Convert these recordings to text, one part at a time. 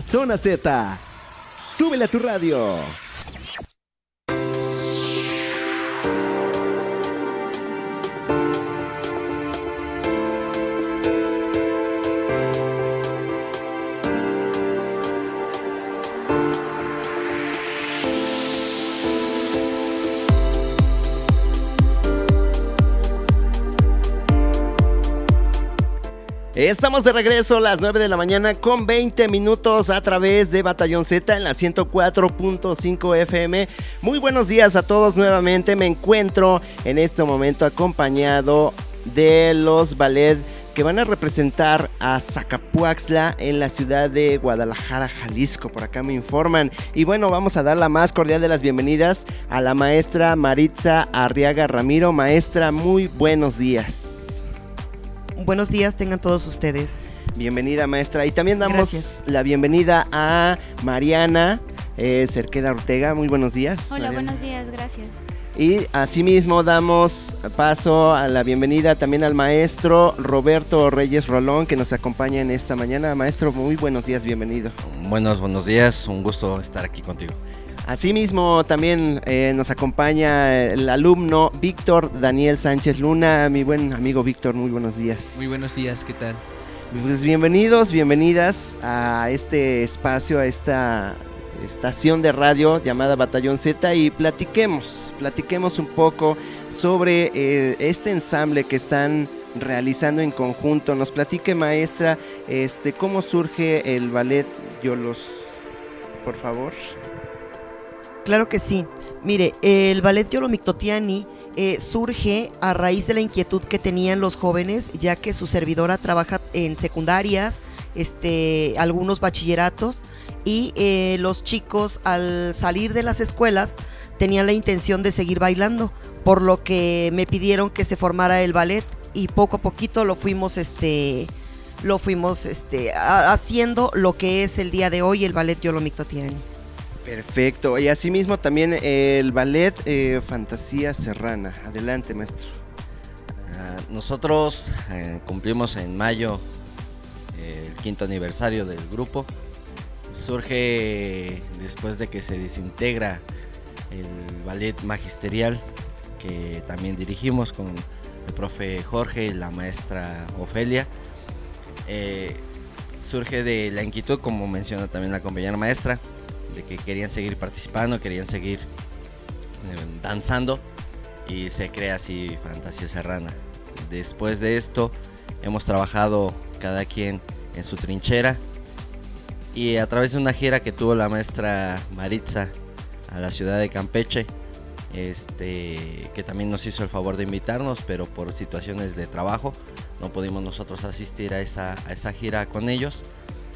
Zona Z. Súbele a tu radio. Estamos de regreso a las 9 de la mañana con 20 minutos a través de Batallón Z en la 104.5 FM. Muy buenos días a todos nuevamente. Me encuentro en este momento acompañado de los ballet que van a representar a Zacapuaxla en la ciudad de Guadalajara, Jalisco. Por acá me informan. Y bueno, vamos a dar la más cordial de las bienvenidas a la maestra Maritza Arriaga Ramiro. Maestra, muy buenos días buenos días tengan todos ustedes. Bienvenida maestra. Y también damos la bienvenida a Mariana eh, Cerqueda Ortega. Muy buenos días. Hola, buenos días, gracias. Y asimismo damos paso a la bienvenida también al maestro Roberto Reyes Rolón que nos acompaña en esta mañana. Maestro, muy buenos días, bienvenido. Buenos, buenos días, un gusto estar aquí contigo. Asimismo, también eh, nos acompaña el alumno Víctor Daniel Sánchez Luna. Mi buen amigo Víctor, muy buenos días. Muy buenos días, ¿qué tal? Pues bienvenidos, bienvenidas a este espacio, a esta estación de radio llamada Batallón Z y platiquemos, platiquemos un poco sobre eh, este ensamble que están realizando en conjunto. Nos platique maestra, este, cómo surge el ballet Yolos, por favor. Claro que sí. Mire, el ballet Yolomictotiani eh, surge a raíz de la inquietud que tenían los jóvenes, ya que su servidora trabaja en secundarias, este, algunos bachilleratos, y eh, los chicos al salir de las escuelas tenían la intención de seguir bailando, por lo que me pidieron que se formara el ballet y poco a poquito lo fuimos este lo fuimos este haciendo lo que es el día de hoy el ballet Yolomictotiani. Perfecto. Y asimismo también el ballet eh, Fantasía Serrana. Adelante, maestro. Ah, nosotros eh, cumplimos en mayo eh, el quinto aniversario del grupo. Surge después de que se desintegra el ballet magisterial que también dirigimos con el profe Jorge y la maestra Ofelia. surge de la inquietud, como menciona también la compañera maestra, que querían seguir participando, querían seguir eh, danzando y se crea así Fantasía Serrana. Después de esto hemos trabajado cada quien en su trinchera y a través de una gira que tuvo la maestra Maritza a la ciudad de Campeche, este, que también nos hizo el favor de invitarnos, pero por situaciones de trabajo no pudimos nosotros asistir a esa, a esa gira con ellos.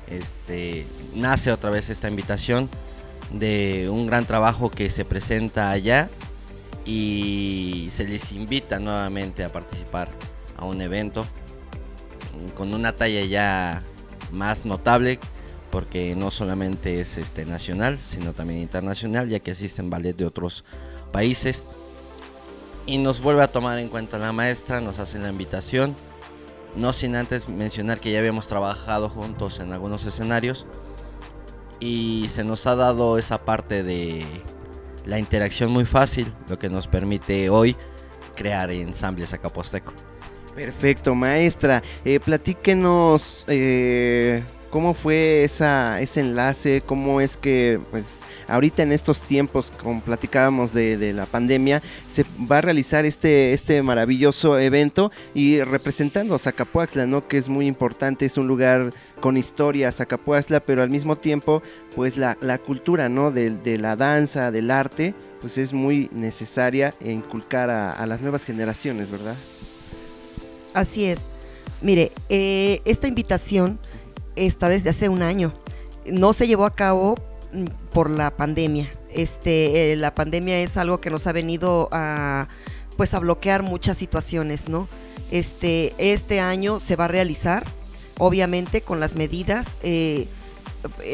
Este, nace otra vez esta invitación de un gran trabajo que se presenta allá y se les invita nuevamente a participar a un evento con una talla ya más notable porque no solamente es este nacional sino también internacional ya que asisten ballet de otros países. Y nos vuelve a tomar en cuenta la maestra nos hace la invitación. No sin antes mencionar que ya habíamos trabajado juntos en algunos escenarios y se nos ha dado esa parte de la interacción muy fácil, lo que nos permite hoy crear ensambles acaposteco. Perfecto, maestra. Eh, platíquenos eh, cómo fue esa, ese enlace, cómo es que pues ahorita en estos tiempos, como platicábamos de, la pandemia, se va a realizar este, este maravilloso evento y representando a Zacapuaxla, ¿no? Que es muy importante, es un lugar con historia, Zacapuaxla, pero al mismo tiempo, pues la, cultura, ¿no? De, la danza, del arte, pues es muy necesaria e inculcar a, las nuevas generaciones, ¿verdad? Así es. Mire, eh, esta invitación está desde hace un año. No se llevó a cabo por la pandemia. Este, eh, la pandemia es algo que nos ha venido a, pues, a bloquear muchas situaciones, ¿no? Este, este año se va a realizar, obviamente, con las medidas. Eh,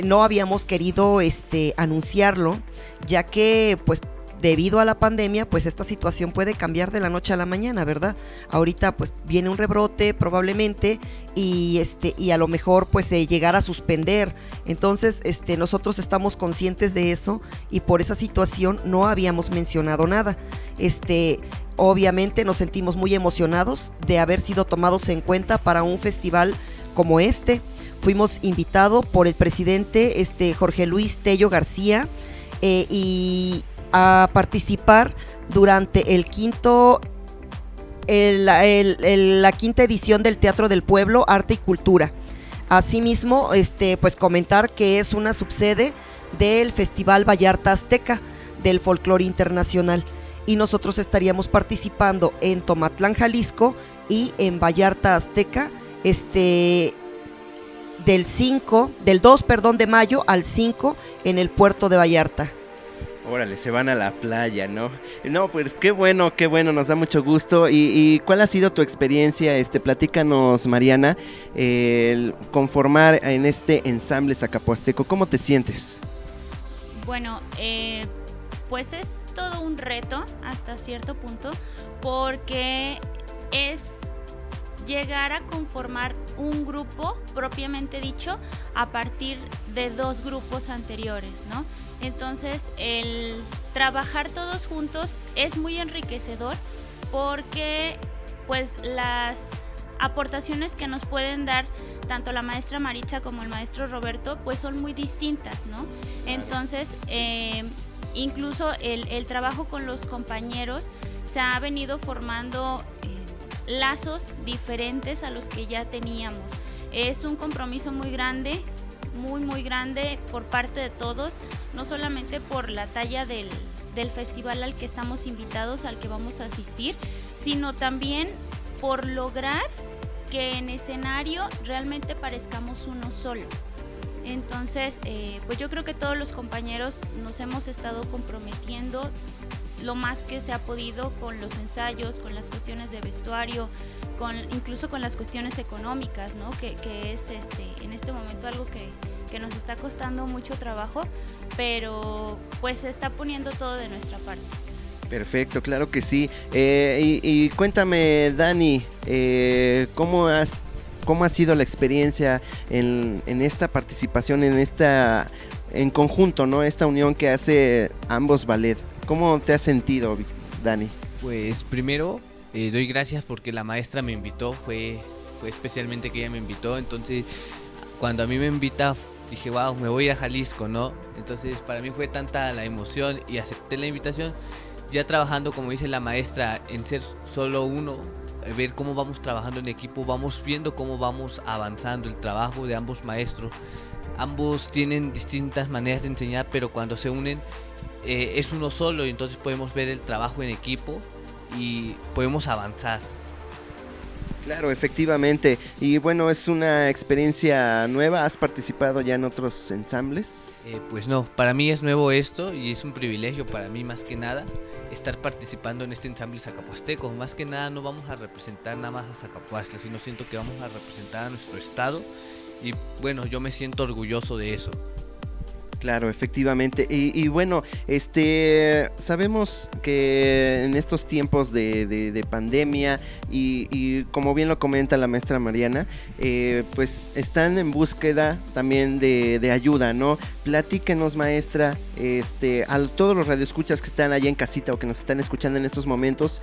no habíamos querido este, anunciarlo, ya que, pues, debido a la pandemia, pues esta situación puede cambiar de la noche a la mañana, ¿verdad? Ahorita pues viene un rebrote probablemente y este y a lo mejor pues se llegar a suspender. Entonces, este nosotros estamos conscientes de eso y por esa situación no habíamos mencionado nada. Este obviamente nos sentimos muy emocionados de haber sido tomados en cuenta para un festival como este. Fuimos invitados por el presidente este, Jorge Luis Tello García eh, y a participar durante el quinto la quinta edición del Teatro del Pueblo, Arte y Cultura. Asimismo, este, pues comentar que es una subsede del Festival Vallarta Azteca del Folclore Internacional y nosotros estaríamos participando en Tomatlán, Jalisco y en Vallarta Azteca, este del 5, del 2, perdón, de mayo al 5 en el puerto de Vallarta. Órale, se van a la playa, ¿no? No, pues qué bueno, qué bueno, nos da mucho gusto. ¿Y, cuál ha sido tu experiencia? Este, platícanos, Mariana, el conformar en este ensamble zacapuasteco. ¿Cómo te sientes? Bueno, eh, pues es todo un reto hasta cierto punto, porque es llegar a conformar un grupo propiamente dicho a partir de dos grupos anteriores, ¿no? Entonces, el trabajar todos juntos es muy enriquecedor porque pues las aportaciones que nos pueden dar tanto la maestra Maritza como el maestro Roberto pues son muy distintas, ¿no? Entonces, eh, incluso el, trabajo con los compañeros se ha venido formando eh, lazos diferentes a los que ya teníamos. Es un compromiso muy grande muy muy grande por parte de todos, no solamente por la talla del, festival al que estamos invitados, al que vamos a asistir, sino también por lograr que en escenario realmente parezcamos uno solo. Entonces, eh, pues yo creo que todos los compañeros nos hemos estado comprometiendo lo más que se ha podido con los ensayos, con las cuestiones de vestuario, con, incluso con las cuestiones económicas, ¿no? que, es este, en este momento algo que, nos está costando mucho trabajo, pero pues se está poniendo todo de nuestra parte. Perfecto, claro que sí. Eh, y, cuéntame, Dani, eh, ¿cómo, has, ¿cómo ha sido la experiencia en, en esta participación, en esta en conjunto, ¿no? Esta unión que hace ambos ballet. ¿Cómo te has sentido, Dani? Pues primero eh, doy gracias porque la maestra me invitó, fue, fue especialmente que ella me invitó, entonces cuando a mí me invita dije, wow, me voy a Jalisco, ¿no? Entonces para mí fue tanta la emoción y acepté la invitación, ya trabajando como dice la maestra en ser solo uno, eh, ver cómo vamos trabajando en equipo, vamos viendo cómo vamos avanzando el trabajo de ambos maestros. Ambos tienen distintas maneras de enseñar, pero cuando se unen eh, es uno solo y entonces podemos ver el trabajo en equipo y podemos avanzar. Claro, efectivamente. Y bueno, es una experiencia nueva. ¿Has participado ya en otros ensambles? Eh, pues no, para mí es nuevo esto y es un privilegio para mí más que nada estar participando en este ensamble zacapuasteco. Más que nada no vamos a representar nada más a Zacapuastla, sino siento que vamos a representar a nuestro estado y bueno, yo me siento orgulloso de eso. Claro, efectivamente. Y, bueno, este sabemos que en estos tiempos de, pandemia y, como bien lo comenta la maestra Mariana, eh, pues están en búsqueda también de, ayuda, ¿no? Platíquenos, maestra, este, a todos los radioescuchas que están allá en casita o que nos están escuchando en estos momentos,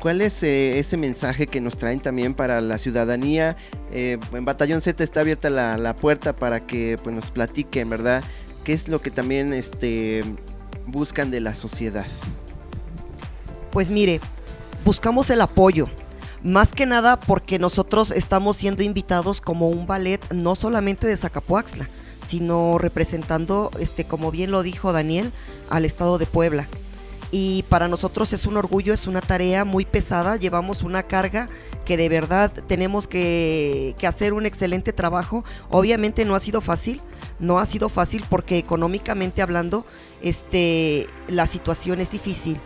¿Cuál es eh, ese mensaje que nos traen también para la ciudadanía? Eh, en Batallón Z está abierta la, puerta para que pues, nos platiquen, ¿verdad? ¿Qué es lo que también este, buscan de la sociedad? Pues mire, buscamos el apoyo. Más que nada porque nosotros estamos siendo invitados como un ballet no solamente de Zacapuaxla, sino representando, este, como bien lo dijo Daniel, al estado de Puebla. Y para nosotros es un orgullo, es una tarea muy pesada, llevamos una carga que de verdad tenemos que, que hacer un excelente trabajo. Obviamente no ha sido fácil, no ha sido fácil porque económicamente hablando, este, la situación es difícil,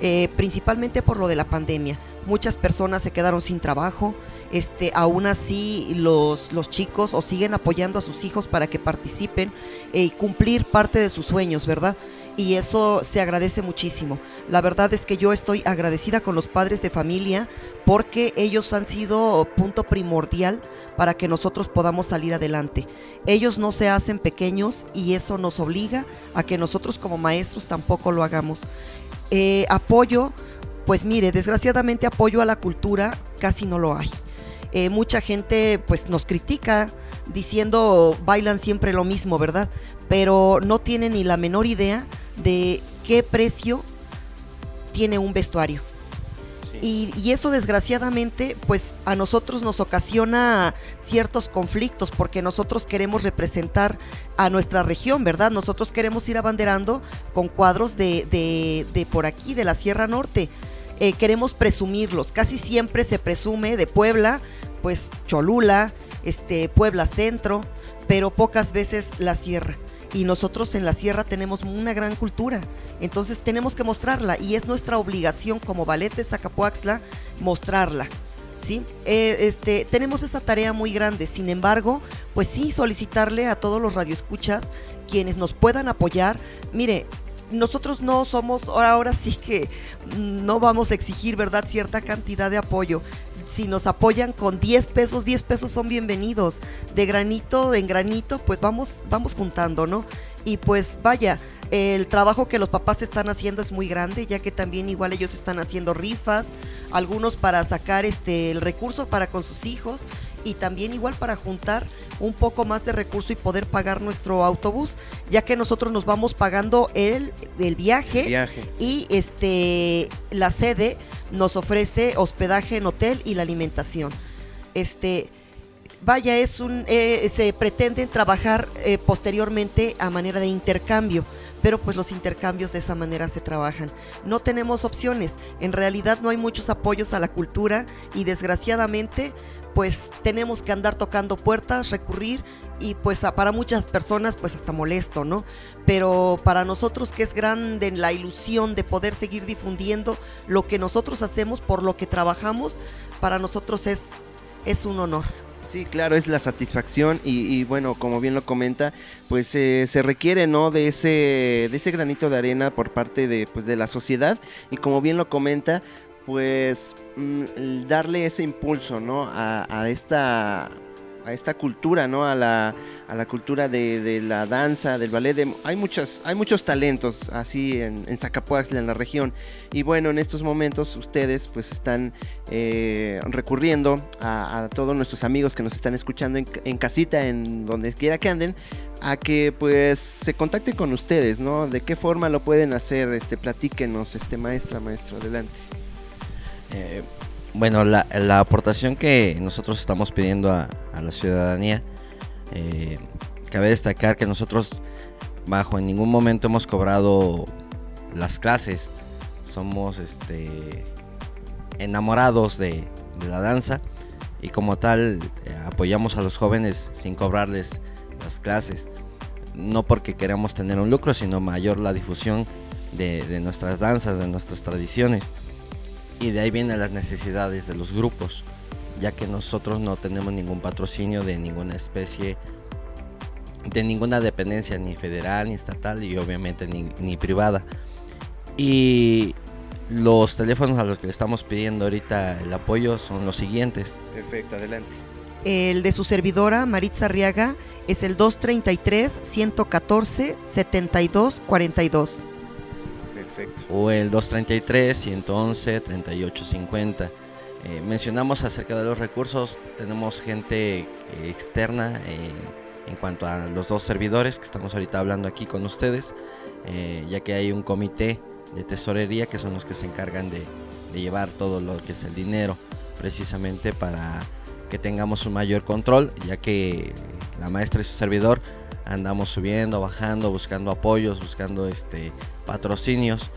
eh, principalmente por lo de la pandemia. Muchas personas se quedaron sin trabajo, este, aún así los, los chicos o siguen apoyando a sus hijos para que participen y cumplir parte de sus sueños, ¿verdad? Y eso se agradece muchísimo. La verdad es que yo estoy agradecida con los padres de familia porque ellos han sido punto primordial para que nosotros podamos salir adelante. Ellos no se hacen pequeños y eso nos obliga a que nosotros como maestros tampoco lo hagamos. Eh, apoyo, pues mire, desgraciadamente apoyo a la cultura casi no lo hay. Eh, mucha gente pues nos critica diciendo bailan siempre lo mismo, ¿verdad? Pero no tienen ni la menor idea de qué precio tiene un vestuario. Y, y, eso desgraciadamente pues a nosotros nos ocasiona ciertos conflictos porque nosotros queremos representar a nuestra región, ¿verdad? Nosotros queremos ir abanderando con cuadros de, de, de por aquí, de la Sierra Norte. Eh, queremos presumirlos. Casi siempre se presume de Puebla, pues Cholula, este, Puebla Centro, pero pocas veces la Sierra y nosotros en la sierra tenemos una gran cultura, entonces tenemos que mostrarla y es nuestra obligación como ballet de Zacapuaxla mostrarla. ¿Sí? Eh, este, tenemos esa tarea muy grande, sin embargo, pues sí, solicitarle a todos los radioescuchas quienes nos puedan apoyar. Mire, nosotros no somos, ahora, ahora sí que no vamos a exigir, ¿verdad?, cierta cantidad de apoyo si nos apoyan con 10 pesos, 10 pesos son bienvenidos. De granito en granito, pues vamos, vamos juntando, ¿no? Y pues vaya, el trabajo que los papás están haciendo es muy grande, ya que también igual ellos están haciendo rifas, algunos para sacar este el recurso para con sus hijos y también igual para juntar un poco más de recurso y poder pagar nuestro autobús, ya que nosotros nos vamos pagando el, el viaje y este la sede nos ofrece hospedaje en hotel y la alimentación. Este vaya, es un eh, se pretende trabajar eh, posteriormente a manera de intercambio pero pues los intercambios de esa manera se trabajan. No tenemos opciones, en realidad no hay muchos apoyos a la cultura y desgraciadamente pues tenemos que andar tocando puertas, recurrir y pues para muchas personas pues hasta molesto, ¿no? Pero para nosotros que es grande la ilusión de poder seguir difundiendo lo que nosotros hacemos, por lo que trabajamos, para nosotros es, es un honor. Sí, claro, es la satisfacción y, bueno, como bien lo comenta, pues eh, se requiere, ¿no? De ese, de ese granito de arena por parte de, pues, de la sociedad y como bien lo comenta, pues mm, darle ese impulso, ¿no? A, esta a esta cultura, ¿no? A la, a la cultura de, la danza, del ballet. hay, muchos, hay muchos talentos así en, en en la región. Y bueno, en estos momentos ustedes pues están eh, recurriendo a, todos nuestros amigos que nos están escuchando en, casita, en donde quiera que anden, a que pues se contacten con ustedes, ¿no? ¿De qué forma lo pueden hacer? Este, platíquenos, este maestra, maestro, adelante. Eh, bueno, la, aportación que nosotros estamos pidiendo a, la ciudadanía, eh, cabe destacar que nosotros bajo en ningún momento hemos cobrado las clases, somos este, enamorados de, la danza y como tal eh, apoyamos a los jóvenes sin cobrarles las clases, no porque queramos tener un lucro, sino mayor la difusión de nuestras danzas, de nuestras tradiciones y de ahí vienen las necesidades de los grupos, ya que nosotros no tenemos ningún patrocinio de ninguna especie, de ninguna dependencia, ni federal, ni estatal y obviamente ni, privada. Y los teléfonos a los que le estamos pidiendo ahorita el apoyo son los siguientes. Perfecto, adelante. El de su servidora, Maritza Arriaga, es el 233-114-7242. O el 233 111 3850. Eh, mencionamos acerca de los recursos, tenemos gente eh, externa eh, en cuanto a los dos servidores que estamos ahorita hablando aquí con ustedes, eh, ya que hay un comité de tesorería que son los que se encargan de, de llevar todo lo que es el dinero, precisamente para que tengamos un mayor control, ya que la maestra y su servidor andamos subiendo, bajando, buscando apoyos, buscando este patrocinios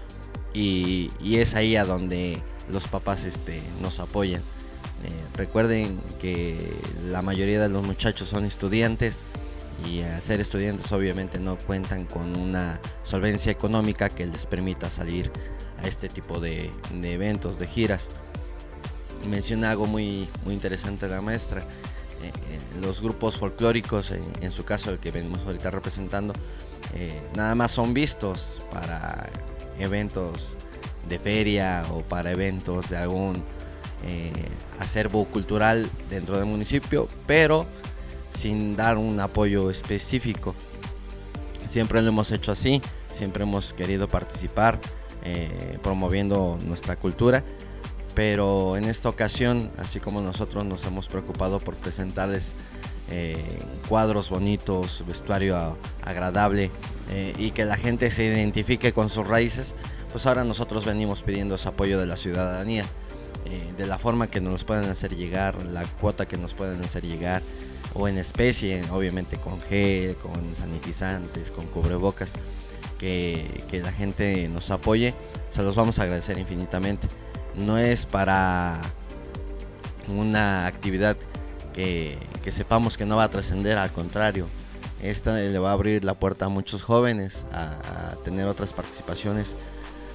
y, es ahí a donde los papás este, nos apoyan. Eh, recuerden que la mayoría de los muchachos son estudiantes y al ser estudiantes obviamente no cuentan con una solvencia económica que les permita salir a este tipo de, eventos, de giras. Menciona algo muy, muy interesante la maestra. Eh, los grupos folclóricos, en, su caso el que venimos ahorita representando, eh, nada más son vistos para eventos de feria o para eventos de algún eh, acervo cultural dentro del municipio, pero sin dar un apoyo específico. Siempre lo hemos hecho así, siempre hemos querido participar promoviendo nuestra cultura, pero en esta ocasión, así como nosotros nos hemos preocupado por presentarles eh, cuadros bonitos, vestuario agradable y que la gente se identifique con sus raíces, pues ahora nosotros venimos pidiendo ese apoyo de la ciudadanía. Eh, de la forma que nos puedan hacer llegar, la cuota que nos puedan hacer llegar, o en especie, obviamente con gel, con sanitizantes, con cubrebocas, que la gente nos apoye, se los vamos a agradecer infinitamente. No es para una actividad que, que sepamos que no va a trascender, al contrario, esta le va a abrir la puerta a muchos jóvenes a, a tener otras participaciones,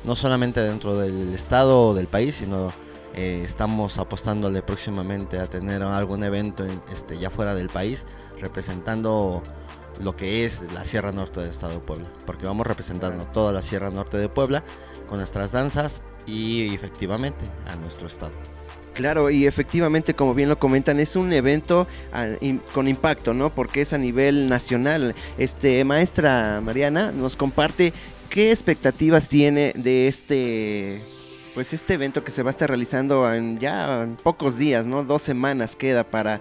no solamente dentro del estado o del país, sino eh, estamos apostándole próximamente a tener algún evento este, ya fuera del país representando lo que es la Sierra Norte del Estado de Puebla, porque vamos representando toda la Sierra Norte de Puebla con nuestras danzas y efectivamente a nuestro estado. Claro, y efectivamente, como bien lo comentan, es un evento ah, con impacto, ¿no? Porque es a nivel nacional. Este, maestra Mariana nos comparte qué expectativas tiene de este pues este evento que se va a estar realizando en ya en pocos días, ¿no? Dos semanas queda para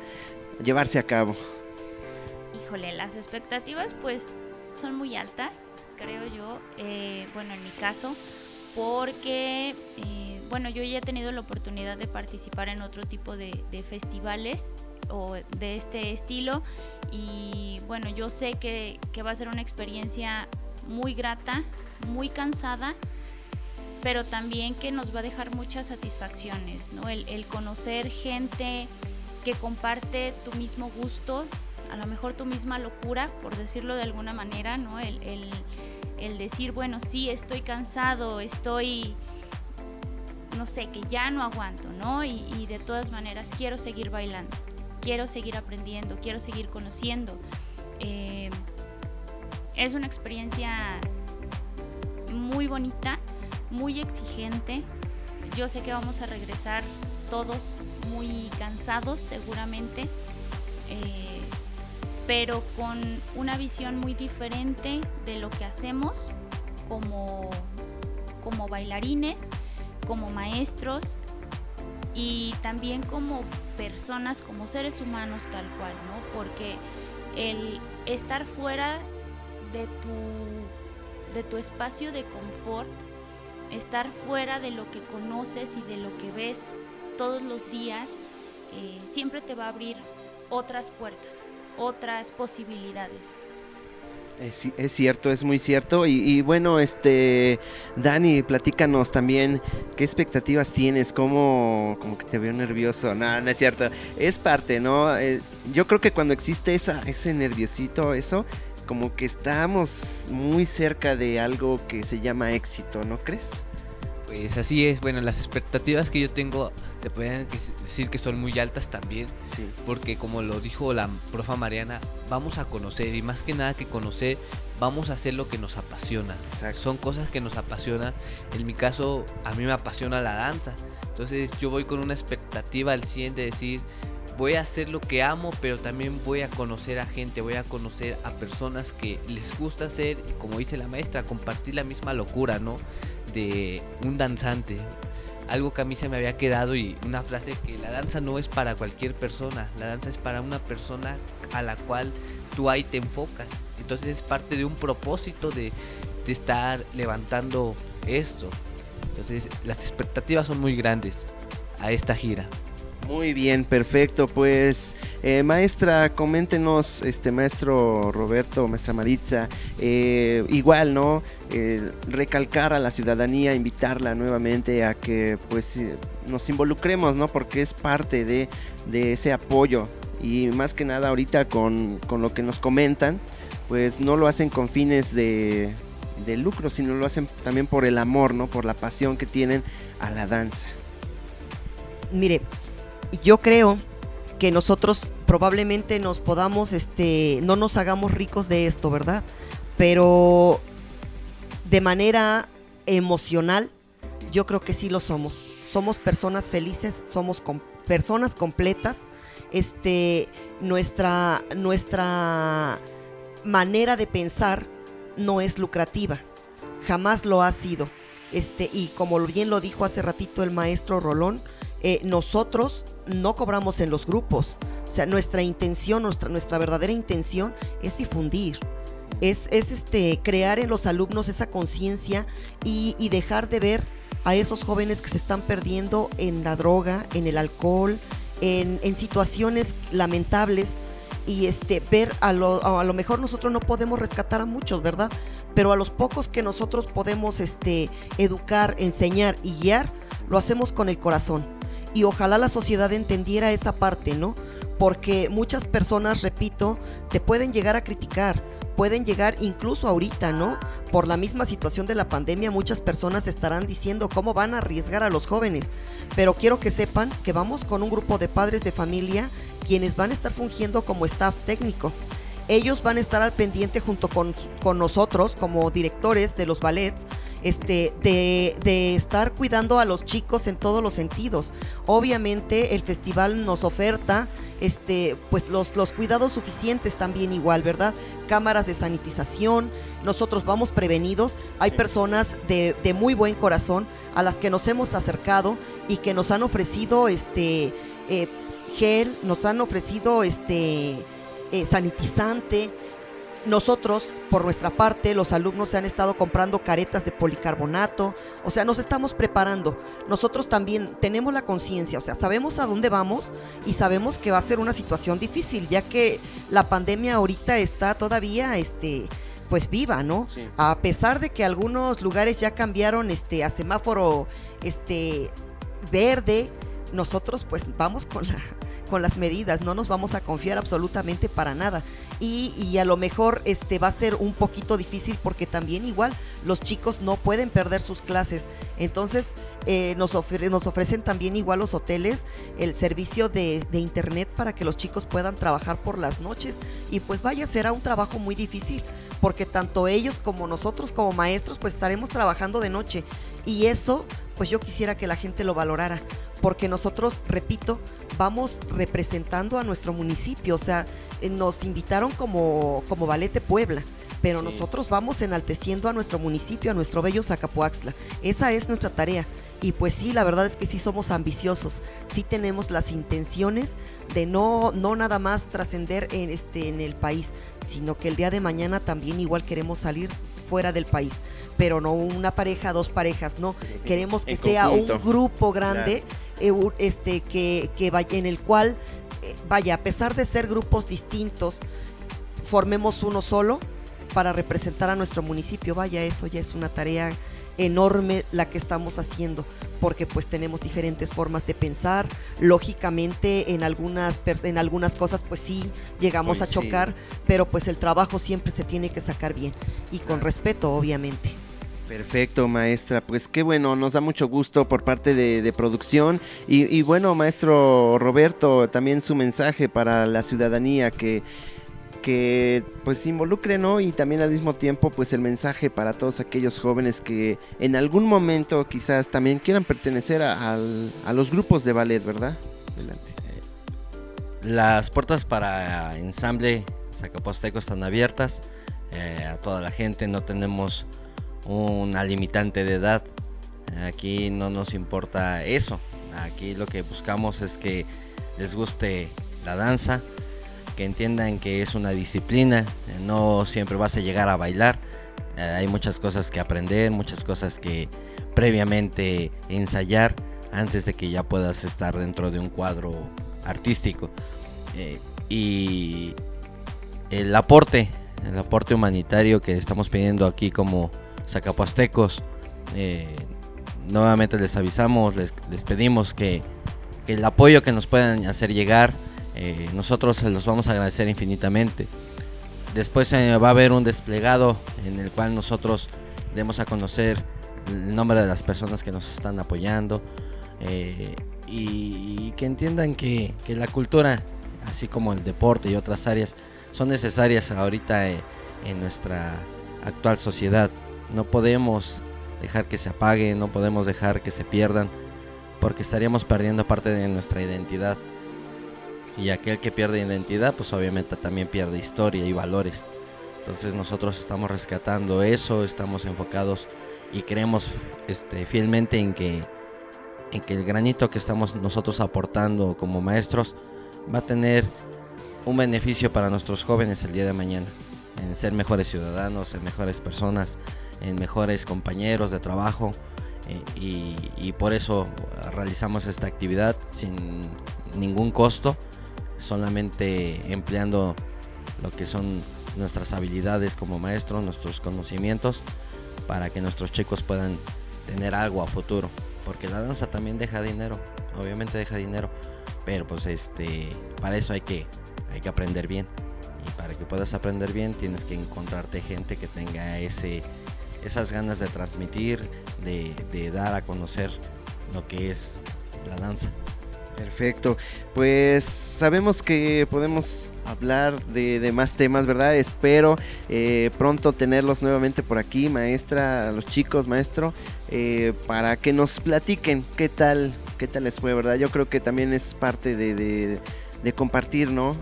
llevarse a cabo. Híjole, las expectativas pues son muy altas, creo yo, eh, bueno, en mi caso, porque, eh, bueno, yo ya he tenido la oportunidad de participar en otro tipo de, festivales o de este estilo y bueno, yo sé que, que va a ser una experiencia muy grata, muy cansada, pero también que nos va a dejar muchas satisfacciones, ¿no? El, conocer gente que comparte tu mismo gusto, a lo mejor tu misma locura, por decirlo de alguna manera, ¿no? El, decir, bueno, sí, estoy cansado, estoy, no sé, que ya no aguanto, ¿no? Y, de todas maneras quiero seguir bailando, quiero seguir aprendiendo, quiero seguir conociendo. Eh, es una experiencia muy bonita muy exigente. Yo sé que vamos a regresar todos muy cansados seguramente, eh, pero con una visión muy diferente de lo que hacemos como, como bailarines, como maestros y también como personas, como seres humanos tal cual, ¿no? Porque el estar fuera de tu, de tu espacio de confort estar fuera de lo que conoces y de lo que ves todos los días, eh, siempre te va a abrir otras puertas, otras posibilidades. Es, es, cierto, es muy cierto. Y, bueno, este Dani, platícanos también qué expectativas tienes, cómo como que te veo nervioso. No, no es cierto. Es parte, ¿no? Eh, yo creo que cuando existe esa, ese nerviosito, eso, como que estamos muy cerca de algo que se llama éxito, ¿no crees? Pues así es, bueno, las expectativas que yo tengo se pueden decir que son muy altas también, sí. porque como lo dijo la profa Mariana, vamos a conocer y más que nada que conocer, vamos a hacer lo que nos apasiona. Son cosas que nos apasionan. En mi caso, a mí me apasiona la danza. Entonces yo voy con una expectativa al 100 de decir, voy a hacer lo que amo, pero también voy a conocer a gente, voy a conocer a personas que les gusta hacer, como dice la maestra, compartir la misma locura, ¿no? De un danzante. Algo que a mí se me había quedado y una frase que la danza no es para cualquier persona, la danza es para una persona a la cual tú ahí te enfocas. Entonces es parte de un propósito de, de estar levantando esto. Entonces las expectativas son muy grandes a esta gira. Muy bien, perfecto. Pues, eh, maestra, coméntenos, este maestro Roberto, maestra Maritza, eh, igual, ¿no? Eh, recalcar a la ciudadanía, invitarla nuevamente a que, pues, nos involucremos, ¿no? Porque es parte de, ese apoyo y más que nada ahorita con, con, lo que nos comentan, pues no lo hacen con fines de, de lucro, sino lo hacen también por el amor, ¿no? Por la pasión que tienen a la danza. Mire, yo creo que nosotros probablemente nos podamos, este, no nos hagamos ricos de esto, ¿verdad? pero de manera emocional, yo creo que sí lo somos. Somos personas felices, somos personas completas. Este, nuestra, nuestra manera de pensar no es lucrativa. Jamás lo ha sido. Este, y como bien lo dijo hace ratito el maestro Rolón, eh, nosotros no cobramos en los grupos. O sea, nuestra intención, nuestra, nuestra verdadera intención es difundir. Es, es este, crear en los alumnos esa conciencia y, dejar de ver a esos jóvenes que se están perdiendo en la droga, en el alcohol, en, en situaciones lamentables y este, ver a lo, a lo mejor nosotros no podemos rescatar a muchos, ¿verdad? Pero a los pocos que nosotros podemos este, educar, enseñar y guiar, lo hacemos con el corazón. Y ojalá la sociedad entendiera esa parte, ¿no? Porque muchas personas, repito, te pueden llegar a criticar, pueden llegar incluso ahorita, ¿no? Por la misma situación de la pandemia, muchas personas estarán diciendo cómo van a arriesgar a los jóvenes. Pero quiero que sepan que vamos con un grupo de padres de familia quienes van a estar fungiendo como staff técnico. Ellos van a estar al pendiente junto con, con nosotros como directores de los ballets, este, de, de, estar cuidando a los chicos en todos los sentidos. Obviamente el festival nos oferta este, pues los, los cuidados suficientes también igual, ¿verdad? Cámaras de sanitización, nosotros vamos prevenidos, hay personas de, de muy buen corazón a las que nos hemos acercado y que nos han ofrecido este, eh, gel, nos han ofrecido este eh, sanitizante. Nosotros, por nuestra parte, los alumnos se han estado comprando caretas de policarbonato, o sea, nos estamos preparando. Nosotros también tenemos la conciencia, o sea, sabemos a dónde vamos y sabemos que va a ser una situación difícil, ya que la pandemia ahorita está todavía, este, pues viva, ¿no? Sí. A pesar de que algunos lugares ya cambiaron, este, a semáforo, este, verde, nosotros pues vamos con la con las medidas, no nos vamos a confiar absolutamente para nada. Y, a lo mejor este va a ser un poquito difícil porque también igual los chicos no pueden perder sus clases. Entonces eh, nos, nos, ofrecen también igual los hoteles el servicio de, de, internet para que los chicos puedan trabajar por las noches. Y pues vaya, será un trabajo muy difícil porque tanto ellos como nosotros como maestros pues estaremos trabajando de noche. Y eso pues yo quisiera que la gente lo valorara porque nosotros, repito, vamos representando a nuestro municipio, o sea, eh, nos invitaron como, como Valete Puebla, pero sí. nosotros vamos enalteciendo a nuestro municipio, a nuestro bello Zacapuaxla. Esa es nuestra tarea. Y pues sí, la verdad es que sí somos ambiciosos, sí tenemos las intenciones de no, no nada más trascender en, este, en el país, sino que el día de mañana también igual queremos salir fuera del país pero no una pareja, dos parejas, no. Queremos que en sea conjunto. un grupo grande, claro. Eh, este, que, que, vaya en el cual, eh, vaya, a pesar de ser grupos distintos, formemos uno solo para representar a nuestro municipio. Vaya, eso ya es una tarea enorme la que estamos haciendo porque pues tenemos diferentes formas de pensar lógicamente en algunas en algunas cosas pues sí llegamos Pues a chocar sí. pero pues el trabajo siempre se tiene que sacar bien y con respeto obviamente Perfecto, maestra. Pues qué bueno, nos da mucho gusto por parte de, producción. Y, bueno, maestro Roberto, también su mensaje para la ciudadanía que, que pues se involucre, ¿no? Y también al mismo tiempo, pues el mensaje para todos aquellos jóvenes que en algún momento quizás también quieran pertenecer a los grupos de ballet, ¿verdad? Adelante. Las puertas para ensamble Zacaposteco están abiertas. Eh, a toda la gente no tenemos una limitante de edad. Aquí no nos importa eso. Aquí lo que buscamos es que les guste la danza, que entiendan que es una disciplina, no siempre vas a llegar a bailar. Eh, hay muchas cosas que aprender, muchas cosas que previamente ensayar antes de que ya puedas estar dentro de un cuadro artístico. Eh, y el aporte, el aporte humanitario que estamos pidiendo aquí como Zacapuastecos. Eh, nuevamente les avisamos, les, pedimos que, el apoyo que nos puedan hacer llegar, eh, nosotros se los vamos a agradecer infinitamente. Después eh, va a haber un desplegado en el cual nosotros demos a conocer el nombre de las personas que nos están apoyando eh, y, que entiendan que, la cultura, así como el deporte y otras áreas, son necesarias ahorita en nuestra actual sociedad. No podemos dejar que se apaguen, no podemos dejar que se pierdan, porque estaríamos perdiendo parte de nuestra identidad. Y aquel que pierde identidad, pues obviamente también pierde historia y valores. Entonces nosotros estamos rescatando eso, estamos enfocados y creemos este, fielmente en que, en que el granito que estamos nosotros aportando como maestros va a tener un beneficio para nuestros jóvenes el día de mañana, en ser mejores ciudadanos, en mejores personas, en mejores compañeros de trabajo. Eh, y, por eso realizamos esta actividad sin ningún costo, solamente empleando lo que son nuestras habilidades como maestros, nuestros conocimientos, para que nuestros chicos puedan tener algo a futuro. Porque la danza también deja dinero, obviamente deja dinero, pero pues este, para eso hay que, hay que aprender bien. Y para que puedas aprender bien tienes que encontrarte gente que tenga ese, esas ganas de transmitir, de, dar a conocer lo que es la danza. Perfecto. Pues sabemos que podemos hablar de, más temas, ¿verdad? Espero eh, pronto tenerlos nuevamente por aquí, maestra, los chicos, maestro, eh, para que nos platiquen qué tal, qué tal les fue, ¿verdad? Yo creo que también es parte de, compartir, ¿no?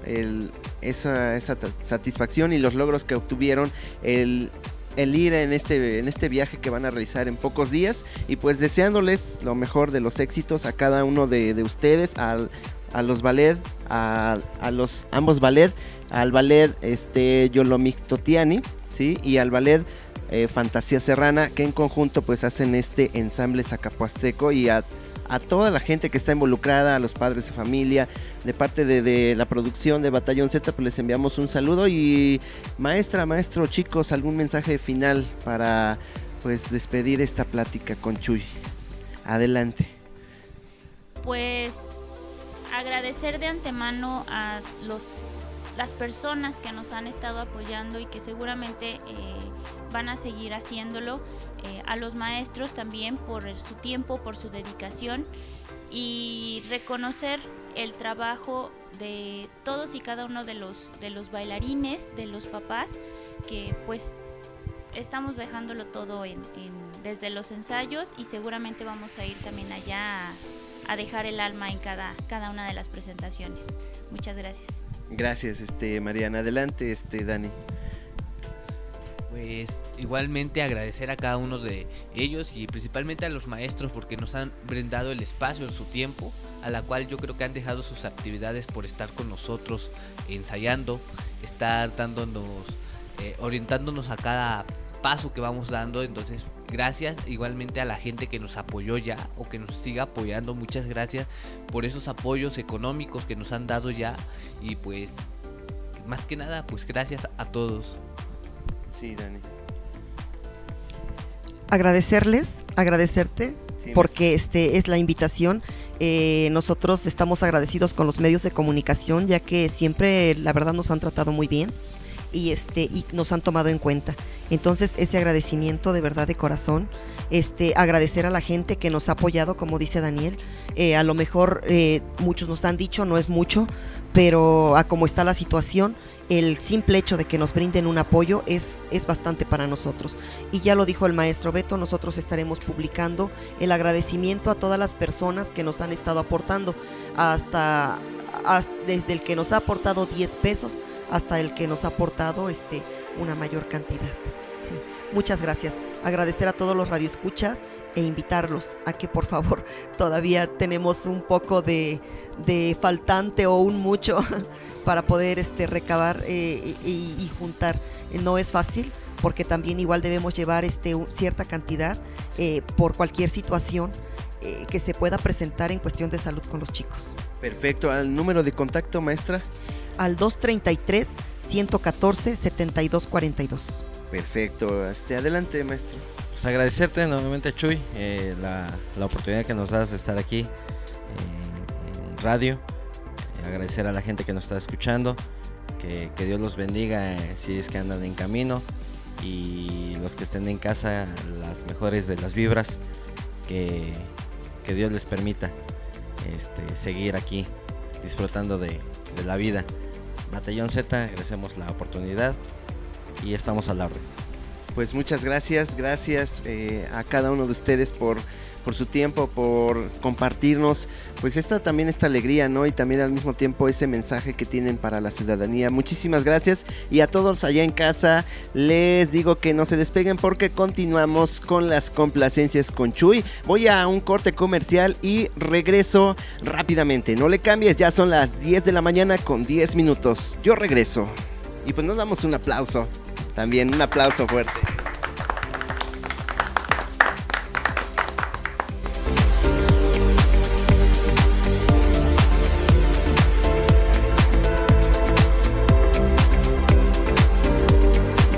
Esa, esa satisfacción y los logros que obtuvieron, el, el ir en este, en este viaje que van a realizar en pocos días y pues deseándoles lo mejor de los éxitos a cada uno de, de ustedes, al, a los ballet, a, a los ambos ballet, al ballet este Yolomictotiani, ¿sí? Y al ballet eh, Fantasía Serrana, que en conjunto pues hacen este ensamble zacapuasteco y a, a toda la gente que está involucrada, a los padres de familia, de parte de, de la producción de Batallón Z, pues les enviamos un saludo y maestra, maestro, chicos, algún mensaje final para pues despedir esta plática con Chuy. Adelante. Pues agradecer de antemano a los las personas que nos han estado apoyando y que seguramente eh, van a seguir haciéndolo, eh, a los maestros también por su tiempo, por su dedicación y reconocer el trabajo de todos y cada uno de los de los bailarines, de los papás que pues estamos dejándolo todo en, en- desde los ensayos y seguramente vamos a ir también allá a, a dejar el alma en cada, cada una de las presentaciones. Muchas gracias. Gracias, este Mariana. Adelante, este Dani. Pues igualmente agradecer a cada uno de ellos y principalmente a los maestros porque nos han brindado el espacio, su tiempo, a la cual yo creo que han dejado sus actividades por estar con nosotros ensayando, estar dándonos, eh, orientándonos a cada paso que vamos dando. Entonces, gracias igualmente a la gente que nos apoyó ya o que nos siga apoyando. Muchas gracias por esos apoyos económicos que nos han dado ya y pues más que nada, pues gracias a todos. Sí, Dani. Agradecerles, agradecerte, Sí, porque este es la invitación. Eh, nosotros estamos agradecidos con los medios de comunicación, ya que siempre, la verdad, nos han tratado muy bien y este y nos han tomado en cuenta. Entonces, ese agradecimiento de verdad de corazón, este agradecer a la gente que nos ha apoyado, como dice Daniel. Eh, a lo mejor eh, muchos nos han dicho no es mucho, pero a cómo está la situación, el simple hecho de que nos brinden un apoyo es, es bastante para nosotros. Y ya lo dijo el maestro Beto, nosotros estaremos publicando el agradecimiento a todas las personas que nos han estado aportando, hasta, desde el que nos ha aportado 10 pesos hasta el que nos ha aportado este, una mayor cantidad. Muchas gracias. Agradecer a todos los radioescuchas e invitarlos a que por favor todavía tenemos un poco de, de faltante o un mucho para poder este, recabar eh, y, juntar. Eh, No es fácil porque también igual debemos llevar este, cierta cantidad eh, por cualquier situación que se pueda presentar en cuestión de salud con los chicos. Perfecto. Al número de contacto, maestra. Al 233 114 7242. Perfecto. Este, adelante, maestro. Pues agradecerte nuevamente, Chuy, eh, la, la oportunidad que nos das de estar aquí eh, en radio. Eh, agradecer a la gente que nos está escuchando. Que, que Dios los bendiga eh, si es que andan en camino. Y los que estén en casa, las mejores de las vibras. Que, que Dios les permita este, seguir aquí disfrutando de, de la vida. Batallón Z, agradecemos la oportunidad y estamos al orden. Pues muchas gracias, gracias eh, a cada uno de ustedes por por su tiempo, por compartirnos, pues esta también esta alegría, ¿no? Y también al mismo tiempo ese mensaje que tienen para la ciudadanía. Muchísimas gracias y a todos allá en casa les digo que no se despeguen porque continuamos con las complacencias con Chuy. Voy a un corte comercial y regreso rápidamente. No le cambies, ya son las 10 de la mañana con 10 minutos. Yo regreso. Y pues nos damos un aplauso. También un aplauso fuerte.